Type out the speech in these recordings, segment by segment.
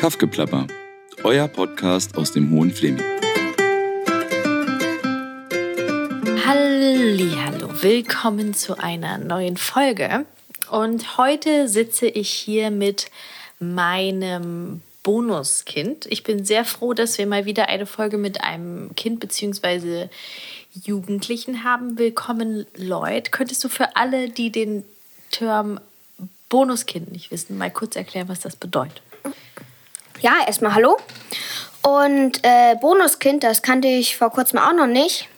Kaffgeplapper, euer Podcast aus dem Hohen Fleming. Hallo, willkommen zu einer neuen Folge. Und heute sitze ich hier mit meinem Bonuskind. Ich bin sehr froh, dass wir mal wieder eine Folge mit einem Kind bzw. Jugendlichen haben. Willkommen, Lloyd. Könntest du für alle, die den Term Bonuskind nicht wissen, mal kurz erklären, was das bedeutet? Ja, erstmal hallo. Und äh, Bonuskind, das kannte ich vor kurzem auch noch nicht.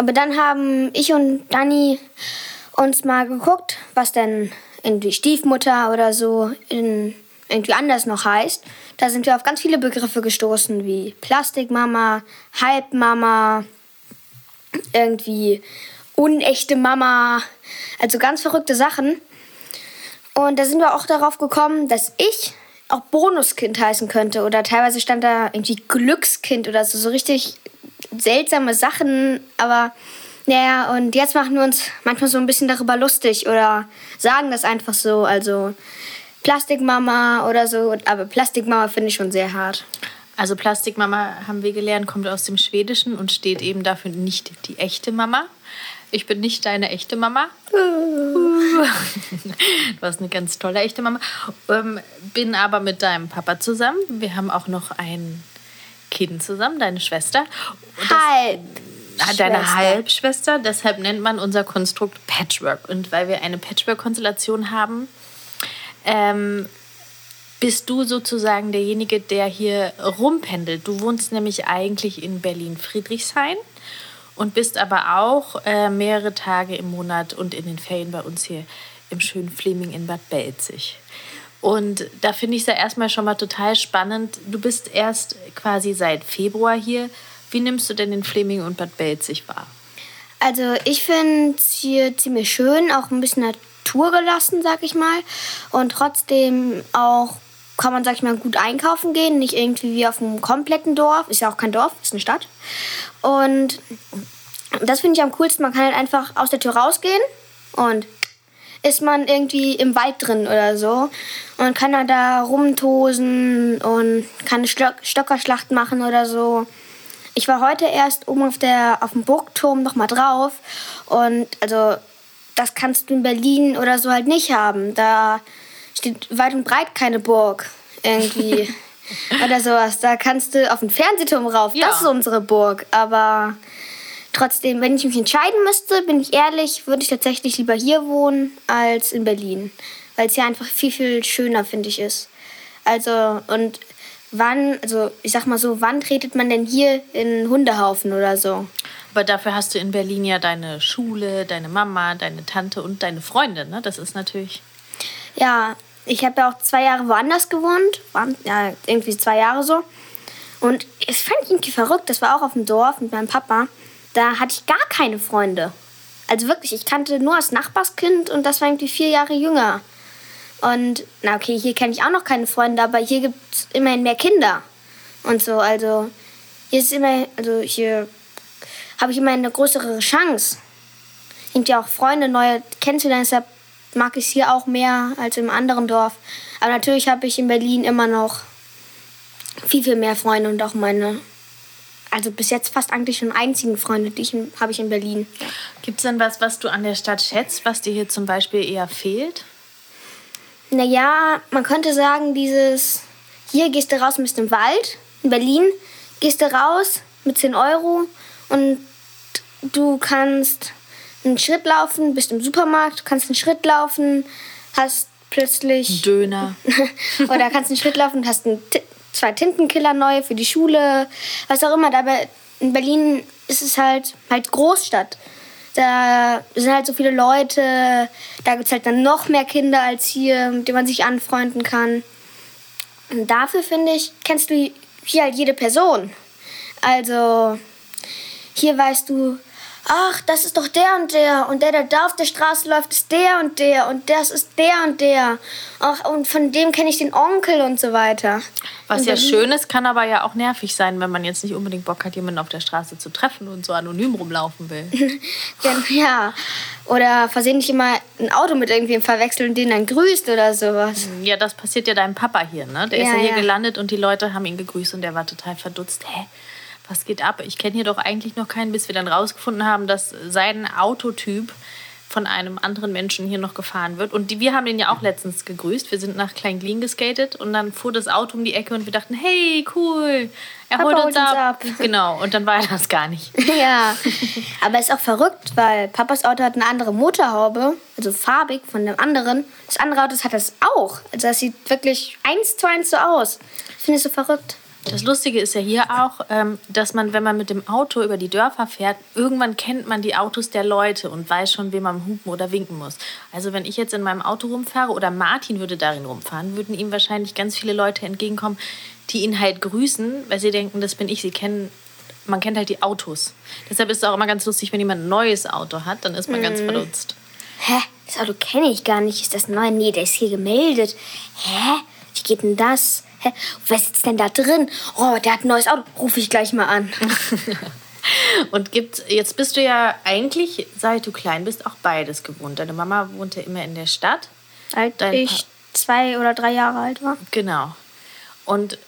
Aber dann haben ich und Dani uns mal geguckt, was denn irgendwie Stiefmutter oder so in, irgendwie anders noch heißt. Da sind wir auf ganz viele Begriffe gestoßen, wie Plastikmama, Halbmama, irgendwie unechte Mama. Also ganz verrückte Sachen. Und da sind wir auch darauf gekommen, dass ich auch Bonuskind heißen könnte. Oder teilweise stand da irgendwie Glückskind oder so, so richtig seltsame Sachen. Aber naja, und jetzt machen wir uns manchmal so ein bisschen darüber lustig oder sagen das einfach so. Also Plastikmama oder so. Aber Plastikmama finde ich schon sehr hart. Also Plastikmama haben wir gelernt, kommt aus dem Schwedischen und steht eben dafür nicht die echte Mama. Ich bin nicht deine echte Mama. du hast eine ganz tolle echte Mama. Ähm, bin aber mit deinem Papa zusammen. Wir haben auch noch ein Kind zusammen, deine Schwester. Halb. Deine Halbschwester. Deshalb nennt man unser Konstrukt Patchwork. Und weil wir eine Patchwork-Konstellation haben, ähm, bist du sozusagen derjenige, der hier rumpendelt. Du wohnst nämlich eigentlich in Berlin-Friedrichshain und bist aber auch äh, mehrere Tage im Monat und in den Ferien bei uns hier im schönen Fleming in Bad Belzig. Und da finde ich es ja erstmal schon mal total spannend. Du bist erst quasi seit Februar hier. Wie nimmst du denn den Fleming und Bad Belzig wahr? Also ich finde es hier ziemlich schön, auch ein bisschen naturgelassen, sag ich mal. Und trotzdem auch kann man, sag ich mal, gut einkaufen gehen. Nicht irgendwie wie auf einem kompletten Dorf. Ist ja auch kein Dorf, ist eine Stadt. Und das finde ich am coolsten. Man kann halt einfach aus der Tür rausgehen und ist man irgendwie im Wald drin oder so und kann dann da rumtosen und kann eine Stock Stockerschlacht machen oder so. Ich war heute erst oben auf, der, auf dem Burgturm noch mal drauf und also das kannst du in Berlin oder so halt nicht haben. Da steht weit und breit keine Burg irgendwie oder sowas. Da kannst du auf den Fernsehturm rauf. Ja. Das ist unsere Burg. Aber trotzdem, wenn ich mich entscheiden müsste, bin ich ehrlich, würde ich tatsächlich lieber hier wohnen als in Berlin. Weil es hier einfach viel, viel schöner, finde ich, ist. Also, und wann, also ich sag mal so, wann tretet man denn hier in Hundehaufen oder so? Aber dafür hast du in Berlin ja deine Schule, deine Mama, deine Tante und deine Freunde, ne? Das ist natürlich. Ja, ich habe ja auch zwei Jahre woanders gewohnt. Waren, ja, irgendwie zwei Jahre so. Und es fand ich irgendwie verrückt. Das war auch auf dem Dorf mit meinem Papa. Da hatte ich gar keine Freunde. Also wirklich, ich kannte nur das Nachbarskind und das war irgendwie vier Jahre jünger. Und na okay, hier kenne ich auch noch keine Freunde, aber hier gibt es immerhin mehr Kinder. Und so, also hier ist immer, also hier habe ich immer eine größere Chance, irgendwie auch Freunde neue kennenzulernen. Deshalb mag ich es hier auch mehr als im anderen Dorf. Aber natürlich habe ich in Berlin immer noch viel, viel mehr Freunde und auch meine, also bis jetzt fast eigentlich schon einzigen Freunde, die ich habe ich in Berlin. Gibt es denn was, was du an der Stadt schätzt, was dir hier zum Beispiel eher fehlt? Naja, man könnte sagen, dieses, hier gehst du raus und bist im Wald. In Berlin gehst du raus mit 10 Euro und du kannst einen Schritt laufen, bist im Supermarkt, kannst einen Schritt laufen, hast plötzlich. Döner. oder kannst einen Schritt laufen und hast einen, zwei Tintenkiller neu für die Schule, was auch immer. Aber in Berlin ist es halt, halt Großstadt. Da sind halt so viele Leute, da gibt es halt dann noch mehr Kinder als hier, mit denen man sich anfreunden kann. Und dafür finde ich, kennst du hier halt jede Person. Also hier weißt du, ach, das ist doch der und der und der, der da auf der Straße läuft, ist der und der und das ist der und der. Ach, und von dem kenne ich den Onkel und so weiter. Was Und ja schön ist, kann aber ja auch nervig sein, wenn man jetzt nicht unbedingt Bock hat, jemanden auf der Straße zu treffen und so anonym rumlaufen will. Ja, ja. Oder versehentlich immer ein Auto mit irgendwem verwechseln und den dann grüßt oder sowas. Ja, das passiert ja deinem Papa hier, ne? Der ist Ja, ja hier ja. gelandet und die Leute haben ihn gegrüßt und der war total verdutzt. Hä? Was geht ab? Ich kenne hier doch eigentlich noch keinen, bis wir dann rausgefunden haben, dass sein Autotyp von einem anderen Menschen hier noch gefahren wird. Und die, wir haben den ja auch letztens gegrüßt. Wir sind nach Kleinglien geskatet und dann fuhr das Auto um die Ecke und wir dachten, hey, cool, er Papa holt uns ab. ab. Genau, und dann war er das gar nicht. Ja, aber ist auch verrückt, weil Papas Auto hat eine andere Motorhaube, also farbig von dem anderen. Das andere Auto hat das auch. Also das sieht wirklich eins zu eins so aus. Ich finde es so verrückt. Das Lustige ist ja hier auch, ähm, dass man, wenn man mit dem Auto über die Dörfer fährt, irgendwann kennt man die Autos der Leute und weiß schon, wem man hupen oder winken muss. Also wenn ich jetzt in meinem Auto rumfahre oder Martin würde darin rumfahren, würden ihm wahrscheinlich ganz viele Leute entgegenkommen, die ihn halt grüßen, weil sie denken, das bin ich. Sie kennen, man kennt halt die Autos. Deshalb ist es auch immer ganz lustig, wenn jemand ein neues Auto hat, dann ist man ganz verdutzt. Hä? Das Auto kenne ich gar nicht. Ist das neu? Nee, der ist hier gemeldet. Hä? Wie geht denn das? Hä? Wer sitzt denn da drin? Oh, der hat ein neues Auto. Ruf ich gleich mal an. Und gibt, jetzt bist du ja eigentlich, seit du klein bist, auch beides gewohnt. Deine Mama wohnte immer in der Stadt. Als Dein ich zwei oder drei Jahre alt war. Genau. Und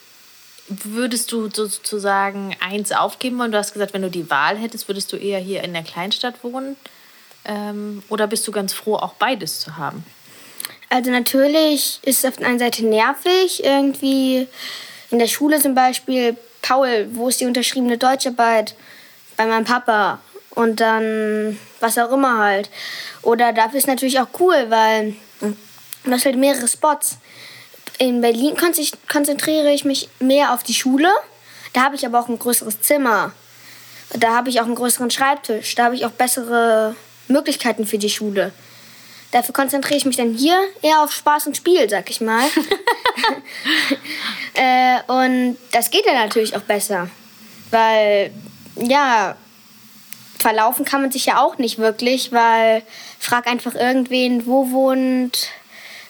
würdest du sozusagen eins aufgeben wollen? Du hast gesagt, wenn du die Wahl hättest, würdest du eher hier in der Kleinstadt wohnen? Ähm, oder bist du ganz froh, auch beides zu haben? Also natürlich ist es auf der einen Seite nervig, irgendwie in der Schule zum Beispiel, Paul, wo ist die unterschriebene Deutscharbeit? Bei meinem Papa. Und dann was auch immer halt. Oder dafür ist natürlich auch cool, weil du hast halt mehrere Spots. In Berlin konz- konzentriere ich mich mehr auf die Schule. Da habe ich aber auch ein größeres Zimmer. Da habe ich auch einen größeren Schreibtisch. Da habe ich auch bessere Möglichkeiten für die Schule. Dafür konzentriere ich mich dann hier eher auf Spaß und Spiel, sag ich mal. äh, und das geht ja natürlich auch besser. Weil, ja, verlaufen kann man sich ja auch nicht wirklich, weil frag einfach irgendwen, wo wohnt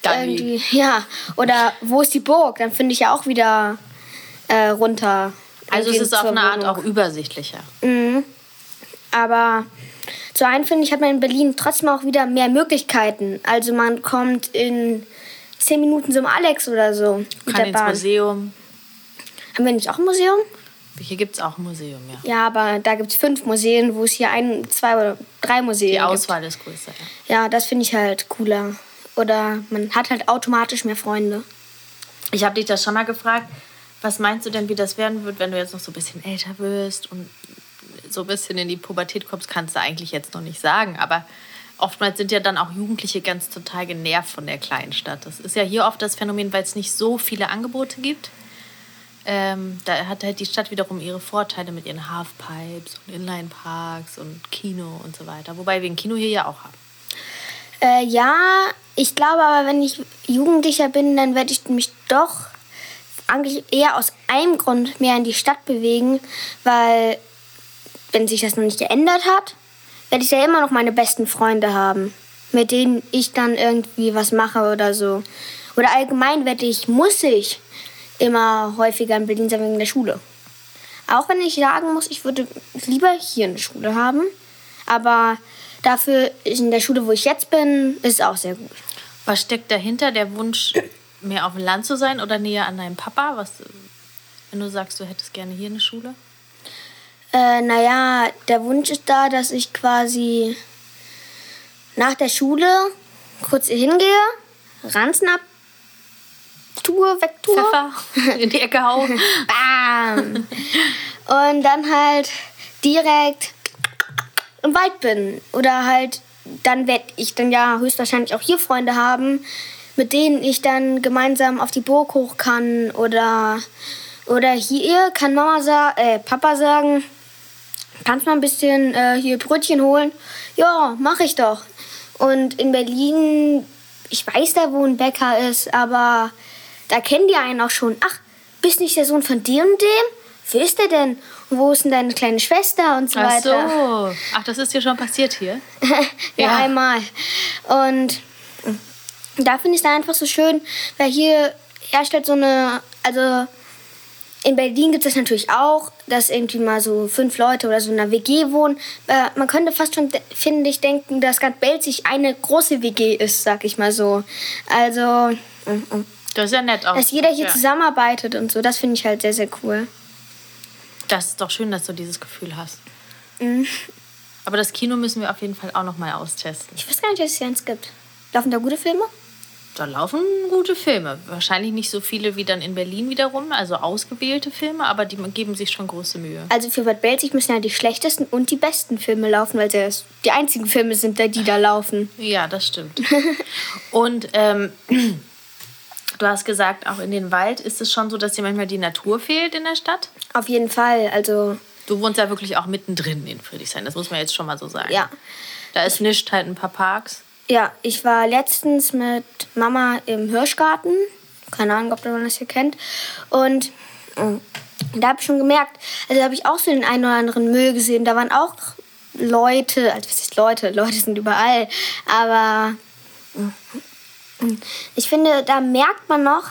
Dani. irgendwie, ja, oder wo ist die Burg? Dann finde ich ja auch wieder äh, runter. Also es ist auf eine Art Wohnung. auch übersichtlicher. Mhm. Aber zu einem finde ich, hat man in Berlin trotzdem auch wieder mehr Möglichkeiten. Also man kommt in zehn Minuten zum Alex oder so mit Kann der ins Bahn. Museum. Haben wir nicht auch ein Museum? Hier gibt es auch ein Museum, ja. Ja, aber da gibt es fünf Museen, wo es hier ein, zwei oder drei Museen Die gibt. Auswahl ist größer. Ja. Ja, das finde ich halt cooler. Oder man hat halt automatisch mehr Freunde. Ich habe dich das schon mal gefragt. Was meinst du denn, wie das werden wird, wenn du jetzt noch so ein bisschen älter wirst und so ein bisschen in die Pubertät kommst? Kannst du eigentlich jetzt noch nicht sagen. Aber oftmals sind ja dann auch Jugendliche ganz total genervt von der kleinen Stadt. Das ist ja hier oft das Phänomen, weil es nicht so viele Angebote gibt. Ähm, da hat halt die Stadt wiederum ihre Vorteile mit ihren Halfpipes und Inline-Parks und Kino und so weiter. Wobei wir ein Kino hier ja auch haben. Äh, ja, ich glaube aber, wenn ich Jugendlicher bin, dann werde ich mich doch eigentlich eher aus einem Grund mehr in die Stadt bewegen, weil wenn sich das noch nicht geändert hat, werde ich ja immer noch meine besten Freunde haben, mit denen ich dann irgendwie was mache oder so. Oder allgemein werde ich, muss ich immer häufiger in Berlin sein wegen der Schule. Auch wenn ich sagen muss, ich würde lieber hier eine Schule haben, aber dafür in der Schule, wo ich jetzt bin, ist auch sehr gut. Was steckt dahinter? Der Wunsch, mehr auf dem Land zu sein oder näher an deinem Papa? Was, wenn du sagst, du hättest gerne hier eine Schule? Äh, naja, der Wunsch ist da, dass ich quasi nach der Schule kurz hier hingehe, Ranzen ab, tue, wegtue. Pfeffer in die Ecke hau. Bam! Und dann halt direkt im Wald bin. Oder halt, dann werde ich dann ja höchstwahrscheinlich auch hier Freunde haben, mit denen ich dann gemeinsam auf die Burg hoch kann. Oder, oder hier kann Mama sa äh, Papa sagen, kannst mal ein bisschen äh, hier Brötchen holen? Ja, mache ich doch. Und in Berlin, ich weiß da, wo ein Bäcker ist, aber da kennen die einen auch schon. Ach, bist nicht der Sohn von dem und dem? wer ist der denn? Und wo ist denn deine kleine Schwester und so Ach weiter. so. Ach, das ist dir schon passiert hier? ja, Ja. einmal. Und da finde ich es einfach so schön, weil hier herrscht halt so eine, also in Berlin gibt es natürlich auch, dass irgendwie mal so fünf Leute oder so in einer WG wohnen. Äh, man könnte fast schon, de- finde ich, denken, dass ganz Belzig eine große WG ist, sag ich mal so. Also, mm, mm. Das ist ja nett auch. dass jeder hier ja. zusammenarbeitet und so, das finde ich halt sehr, sehr cool. Das ist doch schön, dass du dieses Gefühl hast. Mhm. Aber das Kino müssen wir auf jeden Fall auch noch mal austesten. Ich weiß gar nicht, dass es hier eins gibt. Laufen da gute Filme? Da laufen gute Filme. Wahrscheinlich nicht so viele wie dann in Berlin wiederum, also ausgewählte Filme, aber die geben sich schon große Mühe. Also für Bad Belzig müssen ja die schlechtesten und die besten Filme laufen, weil es die einzigen Filme sind, die da laufen. Ja, das stimmt. Und ähm, du hast gesagt, auch in den Wald ist es schon so, dass dir manchmal die Natur fehlt in der Stadt. Auf jeden Fall. Also Du wohnst ja wirklich auch mittendrin in Friedrichshain, das muss man jetzt schon mal so sagen. Ja. Da ist nichts, halt ein paar Parks. Ja, ich war letztens mit Mama im Hirschgarten. Keine Ahnung, ob man das hier kennt. Und äh, da habe ich schon gemerkt, also habe ich auch so den einen oder anderen Müll gesehen. Da waren auch Leute, also was ist Leute? Leute sind überall. Aber äh, ich finde, da merkt man noch,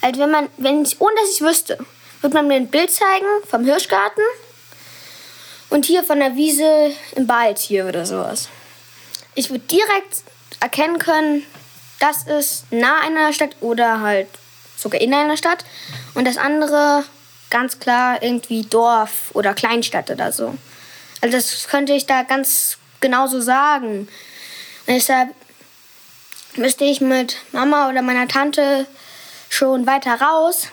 also wenn man, wenn ich, ohne dass ich wüsste, würde man mir ein Bild zeigen vom Hirschgarten und hier von der Wiese im Wald hier oder sowas. Ich würde direkt erkennen können, das ist nah einer Stadt oder halt sogar in einer Stadt. Und das andere ganz klar irgendwie Dorf oder Kleinstadt oder so. Also das könnte ich da ganz genauso sagen. Und deshalb müsste ich mit Mama oder meiner Tante schon weiter raus,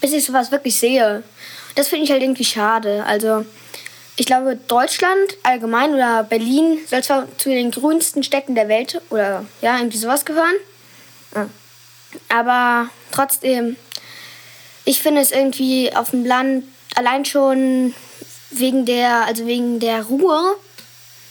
bis ich sowas wirklich sehe. Das finde ich halt irgendwie schade. Also ich glaube, Deutschland allgemein oder Berlin soll zwar zu den grünsten Städten der Welt oder ja, irgendwie sowas gehören. Ja. Aber trotzdem, ich finde es irgendwie auf dem Land allein schon wegen der, also wegen der Ruhe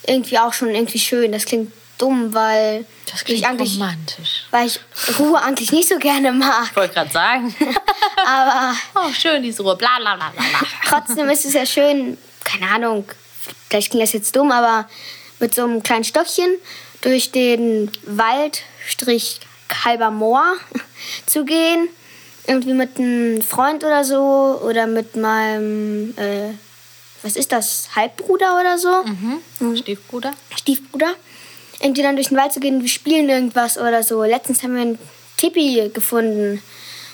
irgendwie auch schon irgendwie schön. Das klingt dumm, weil Das ich klingt eigentlich, romantisch. weil ich Ruhe eigentlich nicht so gerne mag. Ich wollte gerade sagen. Aber oh, schön, diese Ruhe. Bla, bla, bla, bla. trotzdem ist es ja schön, keine Ahnung, vielleicht klingt das jetzt dumm, aber mit so einem kleinen Stockchen durch den Wald, Strich halber Moor zu gehen. Irgendwie mit einem Freund oder so oder mit meinem, äh, was ist das, Halbbruder oder so, Mhm. Stiefbruder? Stiefbruder. Irgendwie dann durch den Wald zu gehen, wir spielen irgendwas oder so. Letztens haben wir ein Tipi gefunden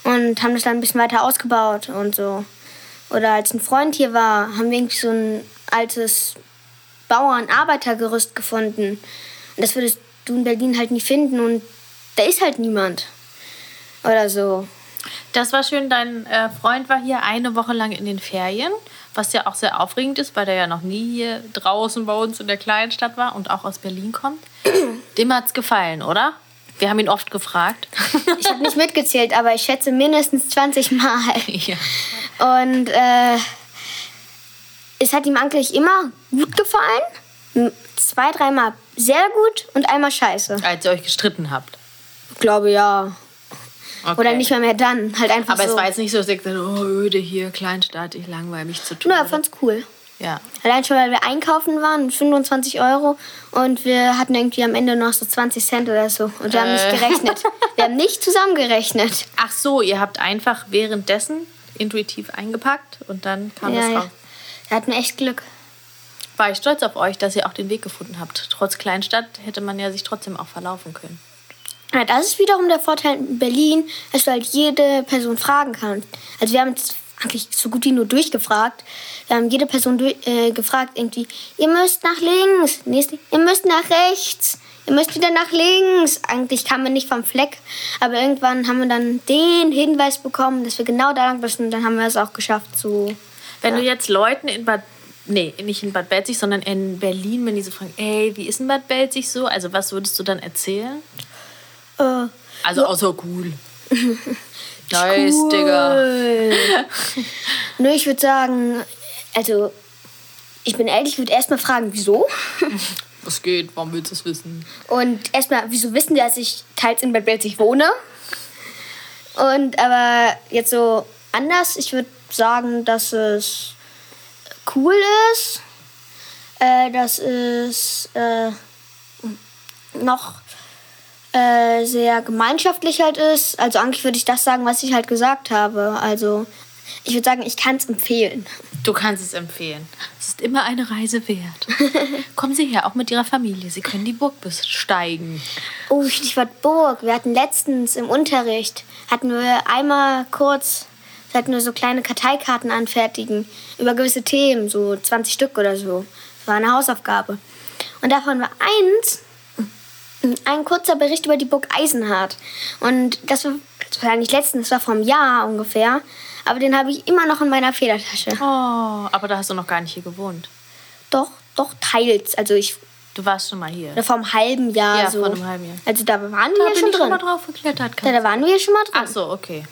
und haben das dann ein bisschen weiter ausgebaut und so. Oder als ein Freund hier war, haben wir irgendwie so ein altes Bauern-Arbeitergerüst gefunden. Und das würdest du in Berlin halt nie finden und da ist halt niemand. Oder so. Das war schön. Dein äh, Freund war hier eine Woche lang in den Ferien, was ja auch sehr aufregend ist, weil der ja noch nie hier draußen bei uns in der Kleinstadt war und auch aus Berlin kommt. Dem hat's gefallen, oder? Wir haben ihn oft gefragt. Ich habe nicht mitgezählt, aber ich schätze mindestens 20 Mal. ja. Und äh, es hat ihm eigentlich immer gut gefallen. Zwei, dreimal sehr gut und einmal scheiße. Als ihr euch gestritten habt. Ich glaube ja. Okay. Oder nicht mal mehr dann. Halt einfach Aber so. es war jetzt nicht so, dass ihr gesagt habt, oh, öde hier, Kleinstadt, ich langweile mich zu tun. Nö, er fand's cool. ja. Allein schon, weil wir einkaufen waren, 25 Euro. Und wir hatten irgendwie am Ende noch so 20 Cent oder so. Und wir haben nicht Äh. gerechnet. Wir haben nicht zusammengerechnet. Ach so, ihr habt einfach währenddessen intuitiv eingepackt und dann kam Ja, das ja. raus. Wir hatten echt Glück. War ich stolz auf euch, dass ihr auch den Weg gefunden habt. Trotz Kleinstadt hätte man ja sich trotzdem auch verlaufen können. Ja, das ist wiederum der Vorteil in Berlin, dass du halt jede Person fragen kannst. Also wir haben jetzt eigentlich so gut wie nur durchgefragt. Wir haben jede Person durch, äh, gefragt, irgendwie, ihr müsst nach links, nächste, ihr müsst nach rechts, ihr müsst wieder nach links. Eigentlich kamen wir nicht vom Fleck, aber irgendwann haben wir dann den Hinweis bekommen, dass wir genau da lang müssen und dann haben wir es auch geschafft zu... Wenn du jetzt Leuten in Bad, nee, nicht in Bad Belzig, sondern in Berlin, wenn die so fragen, ey, wie ist in Bad Belzig so? Also was würdest du dann erzählen? Äh, Also außer cool. nice, Digga. Cool. Nö, ich würde sagen, also ich bin ehrlich, ich würde erstmal fragen, wieso? Was geht? Warum willst du es wissen? Und erstmal, wieso wissen die, dass ich teils in Bad Belzig wohne? Und aber jetzt so anders, ich würde sagen, dass es cool ist, äh, dass es äh, noch äh, sehr gemeinschaftlich halt ist. Also eigentlich würde ich das sagen, was ich halt gesagt habe. Also ich würde sagen, ich kann es empfehlen. Du kannst es empfehlen. Es ist immer eine Reise wert. Kommen Sie her, auch mit Ihrer Familie. Sie können die Burg besteigen. Oh, Stichwort Burg. Wir hatten letztens im Unterricht, hatten wir einmal kurz, wir hatten nur so kleine Karteikarten anfertigen über gewisse Themen, so 20 Stück oder so. Das war eine Hausaufgabe. Und davon war eins, ein kurzer Bericht über die Burg Eisenhardt. Und das war, das war nicht letztens, das war vor einem Jahr ungefähr. Aber den habe ich immer noch in meiner Federtasche. Oh, aber da hast du noch gar nicht hier gewohnt. Doch, doch, teils. Also ich, Du warst schon mal hier. vor einem halben Jahr Ja, so. vor einem halben Jahr. Also da waren wir Da ja bin schon ich schon mal drin. drauf geklettert. Da, da waren wir ja schon mal drin. Ach so, okay.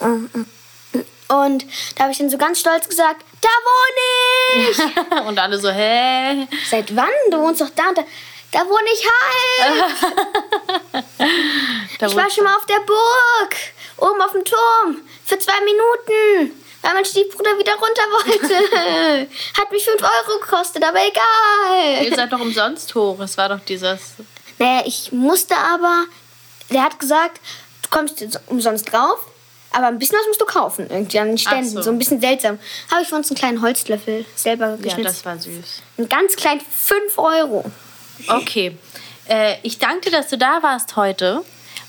Und da habe ich dann so ganz stolz gesagt, da wohne ich. Und alle so, hä? Seit wann? Du wohnst doch da und da. Da wohne ich halt. Da Ich war schon mal auf der Burg. Oben auf dem Turm. Für zwei Minuten. Weil mein Stiefbruder wieder runter wollte. Hat mich 5 Euro gekostet, aber Ihr egal. seid doch umsonst hoch. Es war doch dieses. Naja, ich musste aber. Der hat gesagt, du kommst jetzt umsonst drauf. Aber ein bisschen was musst du kaufen. Irgendwie an den Ständen. so. So. ein bisschen seltsam. Habe ich für uns einen kleinen Holzlöffel selber Ja, geschnitzt. das war süß. Ein ganz klein 5 Euro. Okay. Äh, ich danke dir, dass du da warst heute.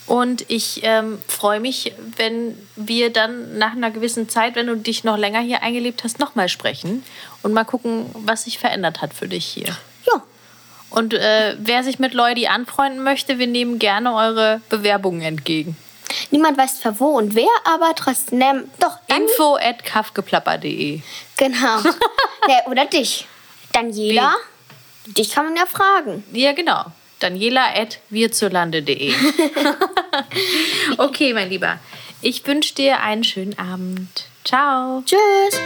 Und ich ähm, freue mich, wenn wir dann nach einer gewissen Zeit, wenn du dich noch länger hier eingelebt hast, nochmal sprechen und mal gucken, was sich verändert hat für dich hier. Ja. Und äh, wer sich mit Leudi anfreunden möchte, wir nehmen gerne eure Bewerbungen entgegen. Niemand weiß zwar wo und wer, aber trotzdem. Ähm, doch, Info at kaffgeplapper.de. Genau. nee, oder dich. Daniela, dich kann man ja fragen. Ja, genau. Daniela at wirzurlande.de. okay, mein Lieber. Ich wünsche dir einen schönen Abend. Ciao. Tschüss.